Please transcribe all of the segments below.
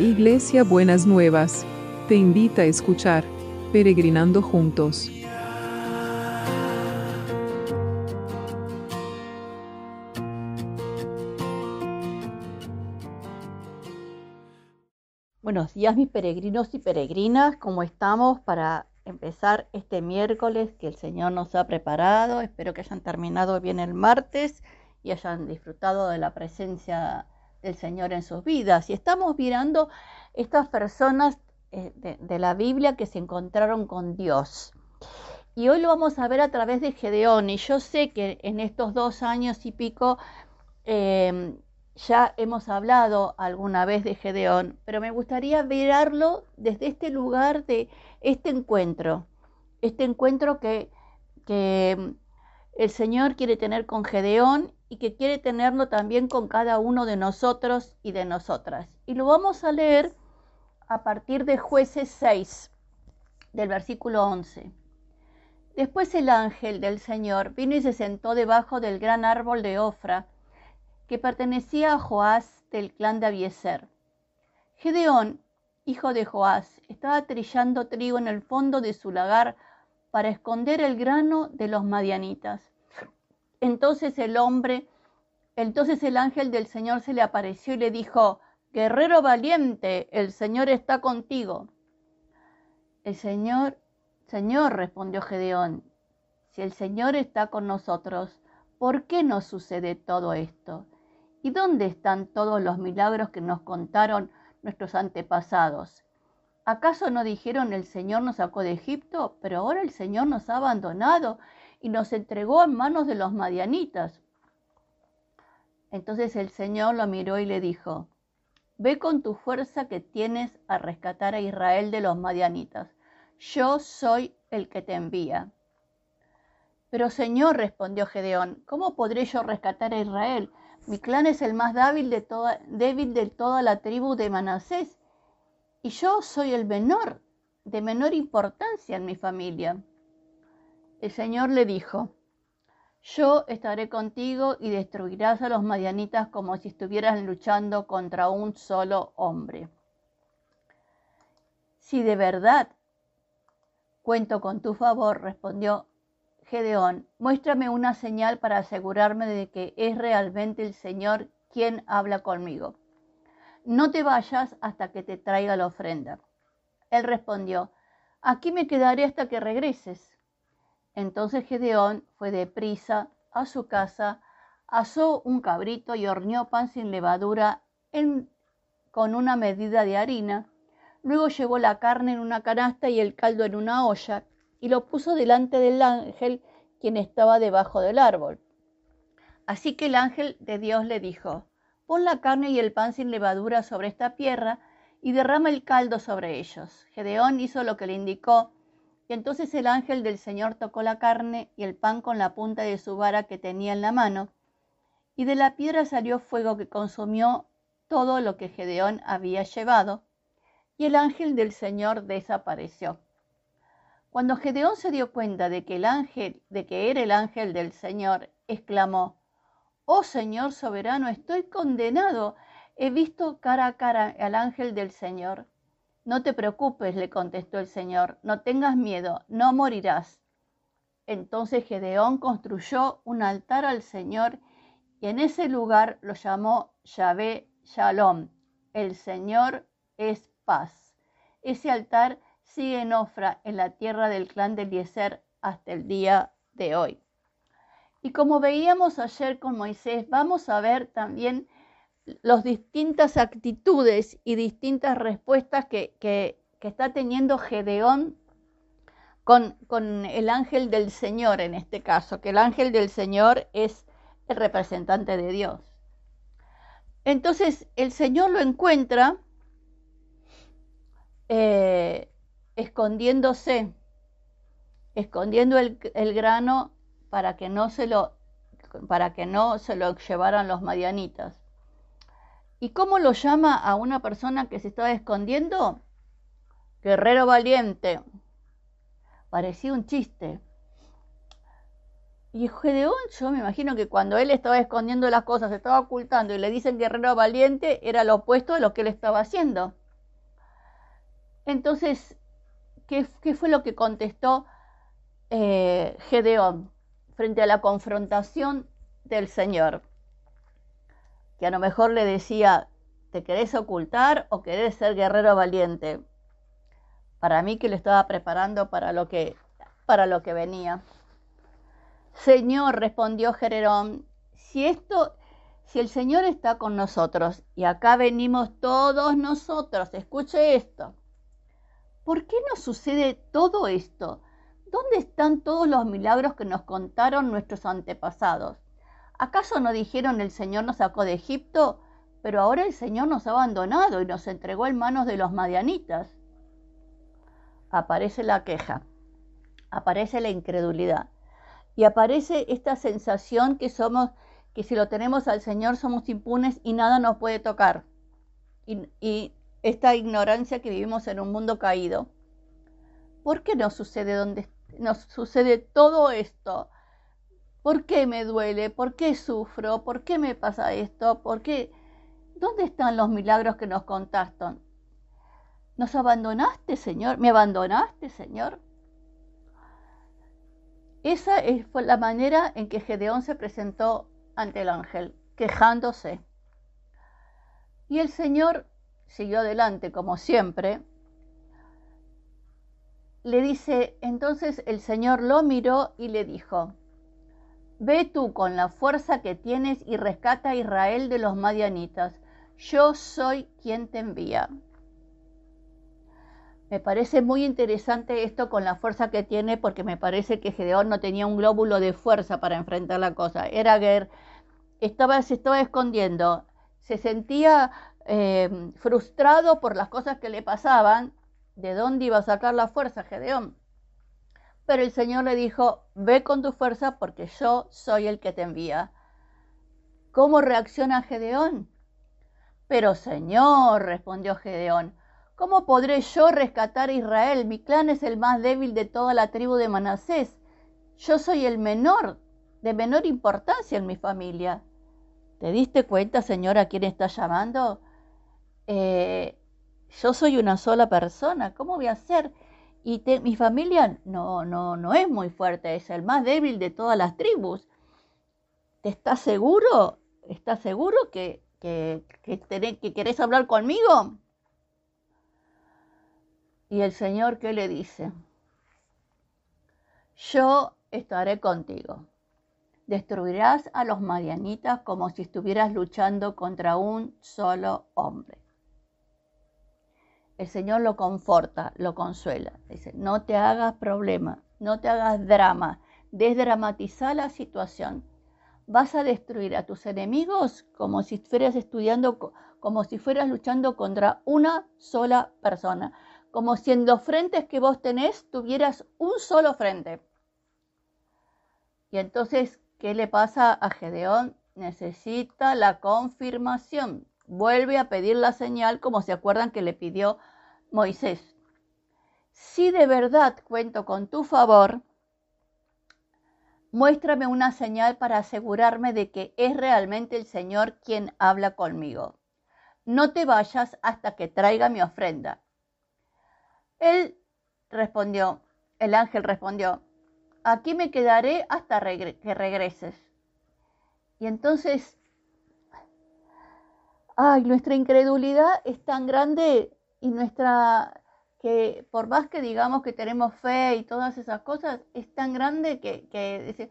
Iglesia Buenas Nuevas, te invita a escuchar Peregrinando Juntos. Buenos días mis peregrinos y peregrinas, ¿cómo estamos para empezar este miércoles que el Señor nos ha preparado? Espero que hayan terminado bien el martes y hayan disfrutado de la presencia del Señor en sus vidas. Y estamos mirando estas personas eh, de, la Biblia que se encontraron con Dios. Y hoy lo vamos a ver a través de Gedeón. Y yo sé que en estos dos años y pico em, ya hemos hablado alguna vez de Gedeón, pero me gustaría verlo desde este lugar de este encuentro. Este encuentro que, que el Señor quiere tener con Gedeón y que quiere tenerlo también con cada uno de nosotros y de nosotras. Y lo vamos a leer a partir de jueces 6, del versículo 11. Después el ángel del Señor vino y se sentó debajo del gran árbol de Ofra, que pertenecía a Joás del clan de Abieser. Gedeón, hijo de Joás, estaba trillando trigo en el fondo de su lagar para esconder el grano de los madianitas. Entonces el hombre, entonces el ángel del Señor se le apareció y le dijo, Guerrero valiente, el Señor está contigo. El Señor, Señor, respondió Gedeón, si el Señor está con nosotros, ¿por qué nos sucede todo esto? ¿Y dónde están todos los milagros que nos contaron nuestros antepasados? ¿Acaso no dijeron el Señor nos sacó de Egipto, pero ahora el Señor nos ha abandonado y nos entregó en manos de los madianitas. Entonces el Señor lo miró y le dijo, Ve con tu fuerza que tienes a rescatar a Israel de los madianitas. Yo soy el que te envía. Pero Señor, respondió Gedeón, ¿cómo podré yo rescatar a Israel? Mi clan es el más débil de toda, débil de toda la tribu de Manasés, y yo soy el menor, de menor importancia en mi familia. El Señor le dijo, yo estaré contigo y destruirás a los madianitas como si estuvieras luchando contra un solo hombre. Si de verdad cuento con tu favor, respondió Gedeón, muéstrame una señal para asegurarme de que es realmente el Señor quien habla conmigo. No te vayas hasta que te traiga la ofrenda. Él respondió, aquí me quedaré hasta que regreses. Entonces Gedeón fue deprisa a su casa, asó un cabrito y horneó pan sin levadura con una medida de harina. Luego llevó la carne en una canasta y el caldo en una olla y lo puso delante del ángel quien estaba debajo del árbol. Así que el ángel de Dios le dijo, pon la carne y el pan sin levadura sobre esta tierra y derrama el caldo sobre ellos. Gedeón hizo lo que le indicó y entonces el ángel del Señor tocó la carne y el pan con la punta de su vara que tenía en la mano, y de la piedra salió fuego que consumió todo lo que Gedeón había llevado, y el ángel del Señor desapareció. Cuando Gedeón se dio cuenta de que el ángel, de que era el ángel del Señor, exclamó: Oh Señor soberano, estoy condenado. He visto cara a cara al ángel del Señor. No te preocupes, le contestó el Señor, no tengas miedo, no morirás. Entonces Gedeón construyó un altar al Señor y en ese lugar lo llamó Yahvé Shalom. El Señor es paz. Ese altar sigue en Ofra, en la tierra del clan de Eliezer, hasta el día de hoy. Y como veíamos ayer con Moisés, vamos a ver también las distintas actitudes y distintas respuestas que, está teniendo Gedeón con, el ángel del Señor en este caso, que el ángel del Señor es el representante de Dios. Entonces el Señor lo encuentra eh, escondiéndose, escondiendo el, el, grano para que no se lo para que no se lo llevaran los madianitas. ¿Y cómo lo llama a una persona que se estaba escondiendo? Guerrero valiente. Parecía un chiste. Y Gedeón, yo me imagino que cuando él estaba escondiendo las cosas, estaba ocultando y le dicen guerrero valiente, era lo opuesto a lo que él estaba haciendo. Entonces, ¿qué, fue lo que contestó eh, Gedeón frente a la confrontación del Señor? Que a lo mejor le decía, ¿te querés ocultar o querés ser guerrero valiente? Para mí que le estaba preparando para lo que, para lo que venía. Señor, respondió Gedeón, si esto, si el Señor está con nosotros y acá venimos todos nosotros, escuche esto. ¿Por qué nos sucede todo esto? ¿Dónde están todos los milagros que nos contaron nuestros antepasados? ¿Acaso no dijeron el Señor nos sacó de Egipto, pero ahora el Señor nos ha abandonado y nos entregó en manos de los madianitas? Aparece la queja, aparece la incredulidad y aparece esta sensación que somos, que si lo tenemos al Señor somos impunes y nada nos puede tocar. Y, esta ignorancia que vivimos en un mundo caído. ¿Por qué sucede donde nos sucede todo esto? ¿Por qué me duele? ¿Por qué sufro? ¿Por qué me pasa esto? ¿Por qué? ¿Dónde están los milagros que nos contaste? ¿Nos abandonaste, Señor? ¿Me abandonaste, Señor? Esa fue la manera en que Gedeón se presentó ante el ángel, quejándose. Y el Señor siguió adelante como siempre, le dice, entonces el Señor lo miró y le dijo, Ve tú con la fuerza que tienes y rescata a Israel de los madianitas. Yo soy quien te envía. Me parece muy interesante esto con la fuerza que tiene porque me parece que Gedeón no tenía un glóbulo de fuerza para enfrentar la cosa. Era que estaba, se estaba escondiendo, se sentía Em, frustrado por las cosas que le pasaban, ¿de dónde iba a sacar la fuerza Gedeón? Pero el Señor le dijo, ve con tu fuerza porque yo soy el que te envía. ¿Cómo reacciona Gedeón? Pero Señor, respondió Gedeón, ¿cómo podré yo rescatar a Israel? Mi clan es el más débil de toda la tribu de Manasés. Yo soy el menor, de menor importancia en mi familia. ¿Te diste cuenta, Señor, a quién está llamando? Eh, yo soy una sola persona, ¿cómo voy a hacer? Y mi familia no, no, no es muy fuerte, es el más débil de todas las tribus. ¿Te estás seguro? ¿Estás seguro que, que, que querés hablar conmigo? Y el Señor, ¿qué le dice? Yo estaré contigo. Destruirás a los madianitas como si estuvieras luchando contra un solo hombre el Señor lo conforta, lo consuela. Dice, no te hagas problema, no te hagas drama, desdramatiza la situación. Vas a destruir a tus enemigos como si fueras estudiando, como si fueras luchando contra una sola persona, como si en los frentes que vos tenés tuvieras un solo frente. Y entonces, ¿qué le pasa a Gedeón? Necesita la confirmación. Vuelve a pedir la señal como se acuerdan que le pidió Moisés, si de verdad cuento con tu favor, muéstrame una señal para asegurarme de que es realmente el Señor quien habla conmigo. No te vayas hasta que traiga mi ofrenda. Él respondió, el ángel respondió, aquí me quedaré hasta que regreses. Y entonces, ay, nuestra incredulidad es tan grande y nuestra, que por más que digamos que tenemos fe y todas esas cosas, es tan grande que, que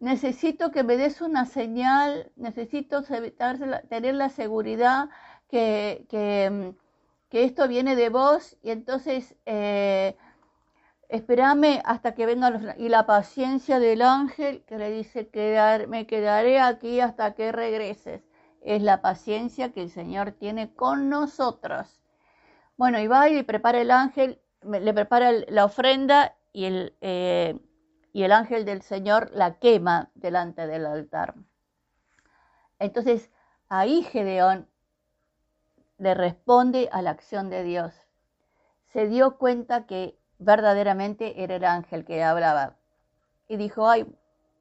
necesito que me des una señal, necesito tener la seguridad que, que, que, esto viene de vos y entonces eh, espérame hasta que venga y la paciencia del ángel que le dice quedar, me quedaré aquí hasta que regreses. Es la paciencia que el Señor tiene con nosotros. Bueno, y va y prepara el ángel, le prepara la ofrenda y el, eh, y el ángel del Señor la quema delante del altar. Entonces, ahí Gedeón le responde a la acción de Dios. Se dio cuenta que verdaderamente era el ángel que hablaba. Y dijo, ay,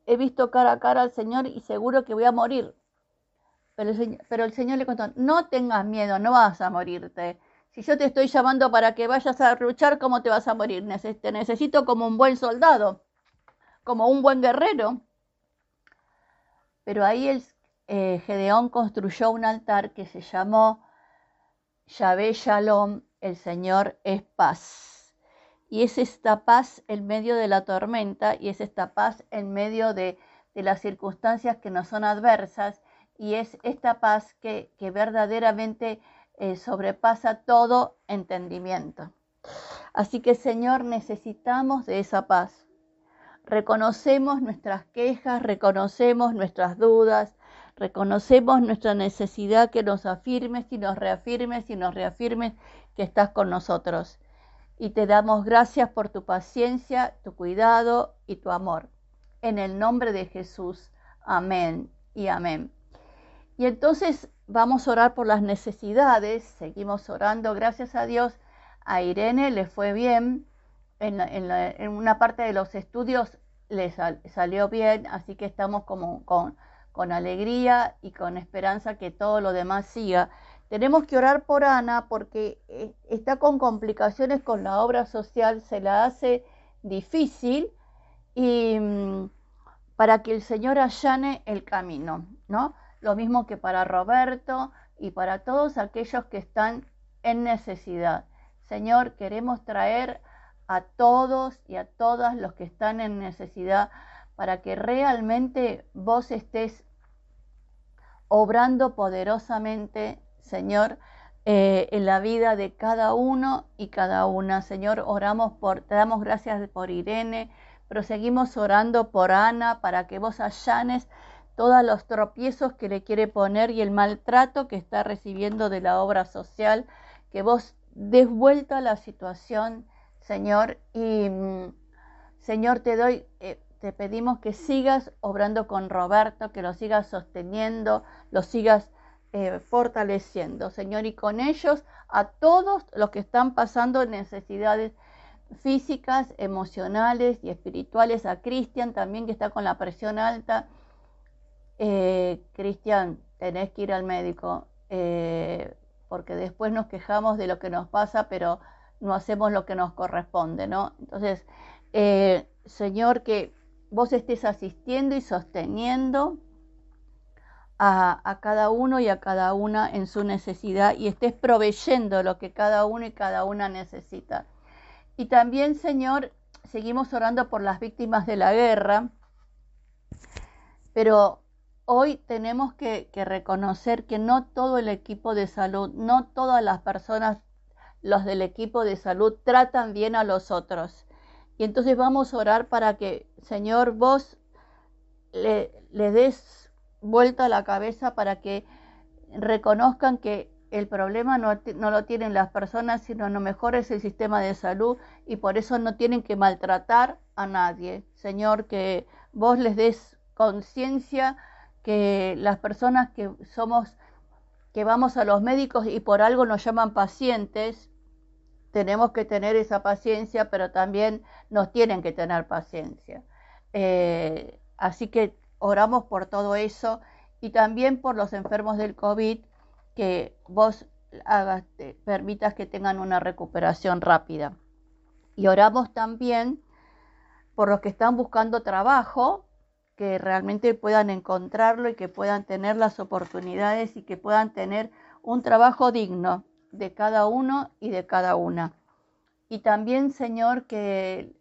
he visto cara a cara al Señor y seguro que voy a morir. Pero el, pero el Señor le contó, no tengas miedo, no vas a morirte Si yo te estoy llamando para que vayas a luchar, ¿cómo te vas a morir? Te necesito como un buen soldado, como un buen guerrero. Pero ahí el, eh, Gedeón construyó un altar que se llamó Yahvé Shalom, el Señor es paz. Y es esta paz en medio de la tormenta y es esta paz en medio de, las circunstancias que nos son adversas y es esta paz que, que verdaderamente eh, sobrepasa todo entendimiento. Así que Señor, necesitamos de esa paz. Reconocemos nuestras quejas, reconocemos nuestras dudas, reconocemos nuestra necesidad que nos afirmes y nos reafirmes y nos reafirmes que estás con nosotros. Y te damos gracias por tu paciencia, tu cuidado y tu amor. En el nombre de Jesús. Amén y amén. Y entonces vamos a orar por las necesidades, seguimos orando, gracias a Dios, a Irene le fue bien, en, una parte de los estudios le salió bien, así que estamos con, con alegría y con esperanza que todo lo demás siga. Tenemos que orar por Ana porque eh, está con complicaciones con la obra social, se la hace difícil y mm, para que el Señor allane el camino, ¿no? Lo mismo que para Roberto y para todos aquellos que están en necesidad. Señor, queremos traer a todos y a todas los que están en necesidad para que realmente vos estés obrando poderosamente, Señor, eh, en la vida de cada uno y cada una. Señor, oramos por, te damos gracias por Irene, pero seguimos orando por Ana para que vos allanes todos los tropiezos que le quiere poner y el maltrato que está recibiendo de la obra social, que vos des vuelta a la situación, Señor, y mm, Señor, te doy, eh, te pedimos que sigas obrando con Roberto, que lo sigas sosteniendo, lo sigas eh, fortaleciendo, Señor, y con ellos a todos los que están pasando necesidades físicas, emocionales y espirituales, a Cristian también que está con la presión alta, eh, Cristian, tenés que ir al médico, eh, porque después nos quejamos de lo que nos pasa, pero no hacemos lo que nos corresponde, ¿no? Entonces, eh, Señor, que vos estés asistiendo y sosteniendo a, a, cada uno y a cada una en su necesidad y estés proveyendo lo que cada uno y cada una necesita. Y también, Señor, seguimos orando por las víctimas de la guerra, pero hoy tenemos que, reconocer que no todo el equipo de salud, no todas las personas, los del equipo de salud, tratan bien a los otros. Y entonces vamos a orar para que, Señor, vos le, des vuelta a la cabeza para que reconozcan que el problema no, no, lo tienen las personas, sino lo mejor es el sistema de salud y por eso no tienen que maltratar a nadie. Señor, que vos les des conciencia que las personas que somos, que vamos a los médicos y por algo nos llaman pacientes, tenemos que tener esa paciencia, pero también nos tienen que tener paciencia. Eh, así que oramos por todo eso y también por los enfermos del COVID, que vos hagas, permitas que tengan una recuperación rápida. Y oramos también por los que están buscando trabajo, que realmente puedan encontrarlo y que puedan tener las oportunidades y que puedan tener un trabajo digno de cada uno y de cada una. Y también, Señor, que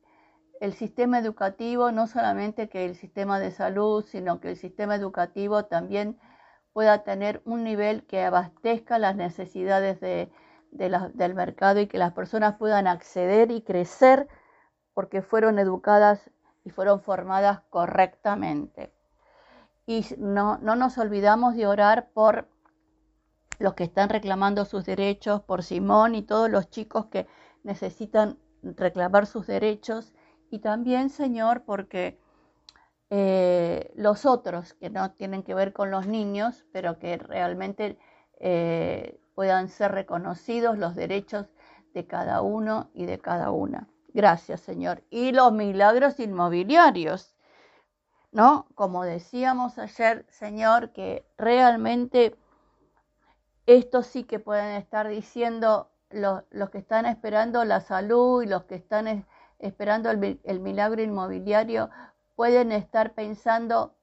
el sistema educativo, no solamente que el sistema de salud, sino que el sistema educativo también pueda tener un nivel que abastezca las necesidades de, del mercado y que las personas puedan acceder y crecer porque fueron educadas y fueron formadas correctamente. Y no, no nos olvidamos de orar por los que están reclamando sus derechos, por Simón y todos los chicos que necesitan reclamar sus derechos. Y también, Señor, porque eh, los otros que no tienen que ver con los niños, pero que realmente eh, puedan ser reconocidos los derechos de cada uno y de cada una. Gracias, Señor. Y los milagros inmobiliarios, ¿no? Como decíamos ayer, Señor, que realmente estos sí que pueden estar diciendo, los, que están esperando la salud y los que están esperando el, milagro inmobiliario pueden estar pensando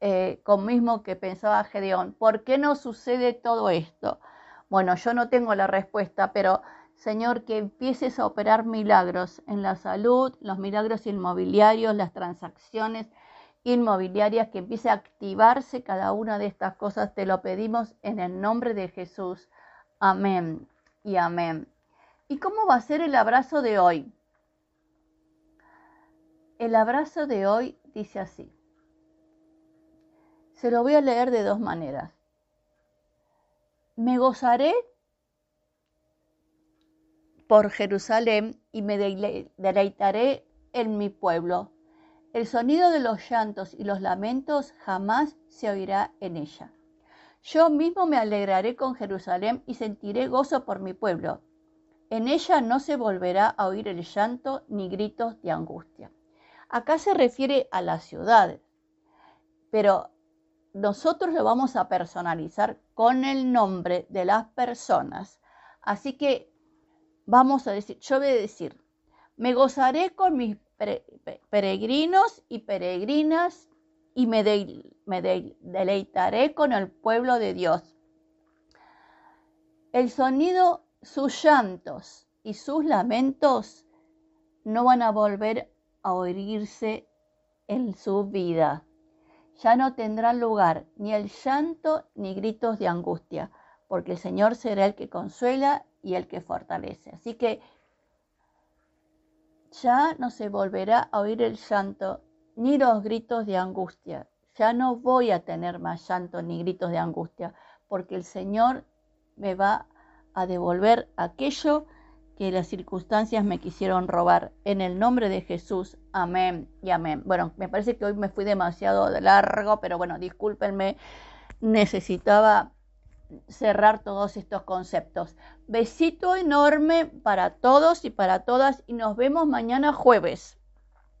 eh, con mismo que pensaba Gedeón. ¿Por qué no sucede todo esto? Bueno, yo no tengo la respuesta, pero Señor, que empieces a operar milagros en la salud, los milagros inmobiliarios, las transacciones inmobiliarias, que empiece a activarse cada una de estas cosas. Te lo pedimos en el nombre de Jesús. Amén y amén. ¿Y cómo va a ser el abrazo de hoy? El abrazo de hoy dice así. Se lo voy a leer de dos maneras. Me gozaré por Jerusalén y me deleitaré en mi pueblo. El sonido de los llantos y los lamentos jamás se oirá en ella. Yo mismo me alegraré con Jerusalén y sentiré gozo por mi pueblo. En ella no se volverá a oír el llanto ni gritos de angustia. Acá se refiere a la ciudad, pero nosotros lo vamos a personalizar con el nombre de las personas. Así que vamos a decir, yo voy a decir, me gozaré con mis peregrinos y peregrinas y me, deleitaré con el pueblo de Dios. El sonido, sus llantos y sus lamentos no van a volver a oírse en su vida. Ya no tendrán lugar ni el llanto ni gritos de angustia, porque el Señor será el que consuela y el que fortalece. Así que ya no se volverá a oír el llanto ni los gritos de angustia. Ya no voy a tener más llanto ni gritos de angustia, porque el Señor me va a devolver aquello que las circunstancias me quisieron robar. En el nombre de Jesús, amén y amén. Bueno, me parece que hoy me fui demasiado de largo, pero bueno, discúlpenme, necesitaba cerrar todos estos conceptos. Besito enorme para todos y para todas y nos vemos mañana jueves.